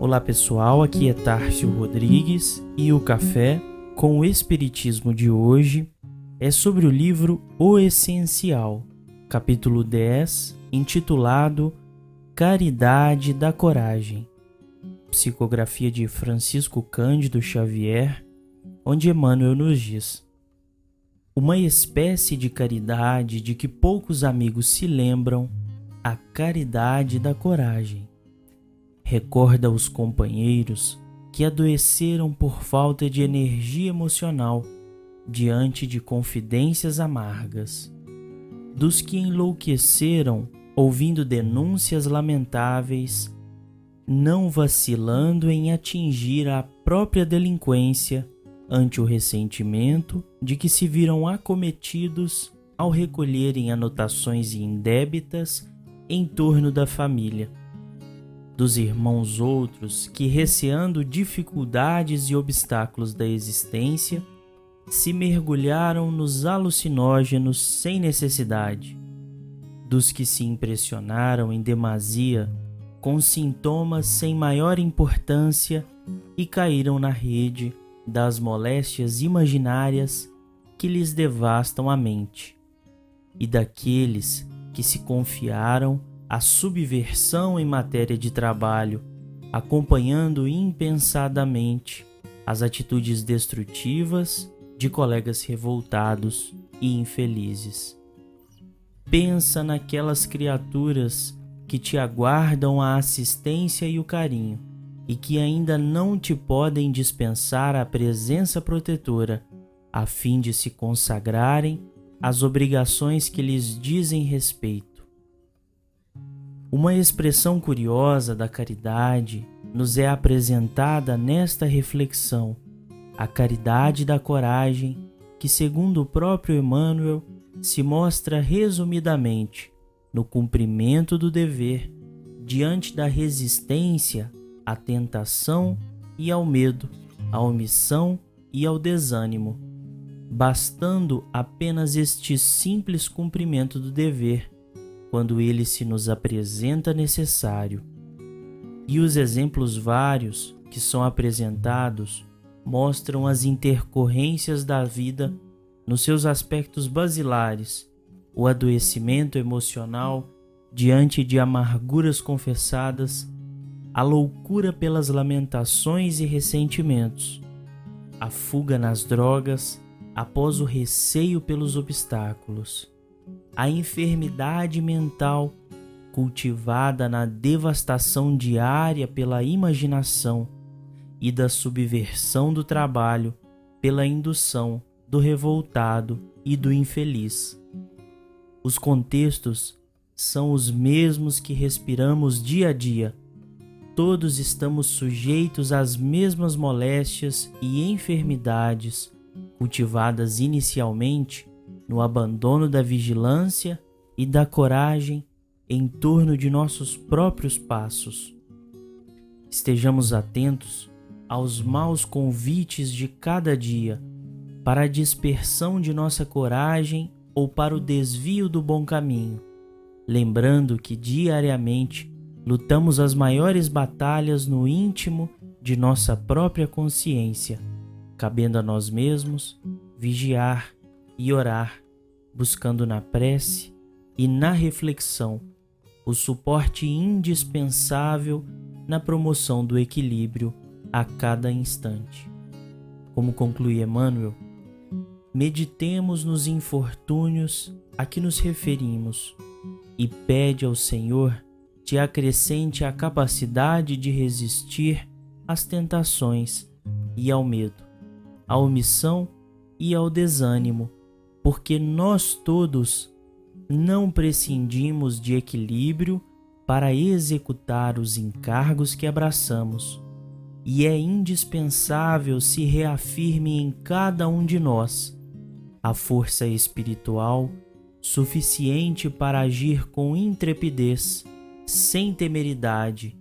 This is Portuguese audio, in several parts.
Olá pessoal, aqui é Tárcio Rodrigues e o café com o Espiritismo de hoje é sobre o livro O Essencial, capítulo 10, intitulado Caridade da Coragem, psicografia de Francisco Cândido Xavier, onde Emmanuel nos diz: Uma espécie de caridade de que poucos amigos se lembram, a caridade da coragem recorda os companheiros que adoeceram por falta de energia emocional diante de confidências amargas, dos que enlouqueceram ouvindo denúncias lamentáveis, não vacilando em atingir a própria delinquência ante o ressentimento de que se viram acometidos ao recolherem anotações indébitas em torno da família dos irmãos outros que, receando dificuldades e obstáculos da existência, se mergulharam nos alucinógenos sem necessidade, dos que se impressionaram em demasia com sintomas sem maior importância e caíram na rede das moléstias imaginárias que lhes devastam a mente, e daqueles que se confiaram a subversão em matéria de trabalho, acompanhando impensadamente as atitudes destrutivas de colegas revoltados e infelizes. Pensa naquelas criaturas que te aguardam a assistência e o carinho e que ainda não te podem dispensar a presença protetora, a fim de se consagrarem às obrigações que lhes dizem respeito. Uma expressão curiosa da caridade nos é apresentada nesta reflexão, a caridade da coragem, que, segundo o próprio Emmanuel, se mostra resumidamente no cumprimento do dever diante da resistência à tentação e ao medo, à omissão e ao desânimo, bastando apenas este simples cumprimento do dever quando ele se nos apresenta necessário. E os exemplos vários que são apresentados mostram as intercorrências da vida nos seus aspectos basilares, o adoecimento emocional diante de amarguras confessadas, a loucura pelas lamentações e ressentimentos, a fuga nas drogas após o receio pelos obstáculos a enfermidade mental cultivada na devastação diária pela imaginação e da subversão do trabalho pela indução do revoltado e do infeliz. Os contextos são os mesmos que respiramos dia a dia. Todos estamos sujeitos às mesmas moléstias e enfermidades cultivadas inicialmente no abandono da vigilância e da coragem em torno de nossos próprios passos. Estejamos atentos aos maus convites de cada dia para a dispersão de nossa coragem ou para o desvio do bom caminho, lembrando que diariamente lutamos as maiores batalhas no íntimo de nossa própria consciência, cabendo a nós mesmos vigiar e orar, buscando na prece e na reflexão o suporte indispensável na promoção do equilíbrio a cada instante. Como conclui Emmanuel, meditemos nos infortúnios a que nos referimos e pede ao Senhor te acrescente a capacidade de resistir às tentações e ao medo, à omissão e ao desânimo porque nós todos não prescindimos de equilíbrio para executar os encargos que abraçamos, e é indispensável se reafirme em cada um de nós a força espiritual suficiente para agir com intrepidez, sem temeridade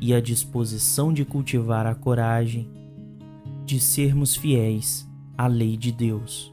e a disposição de cultivar a coragem de sermos fiéis à lei de Deus.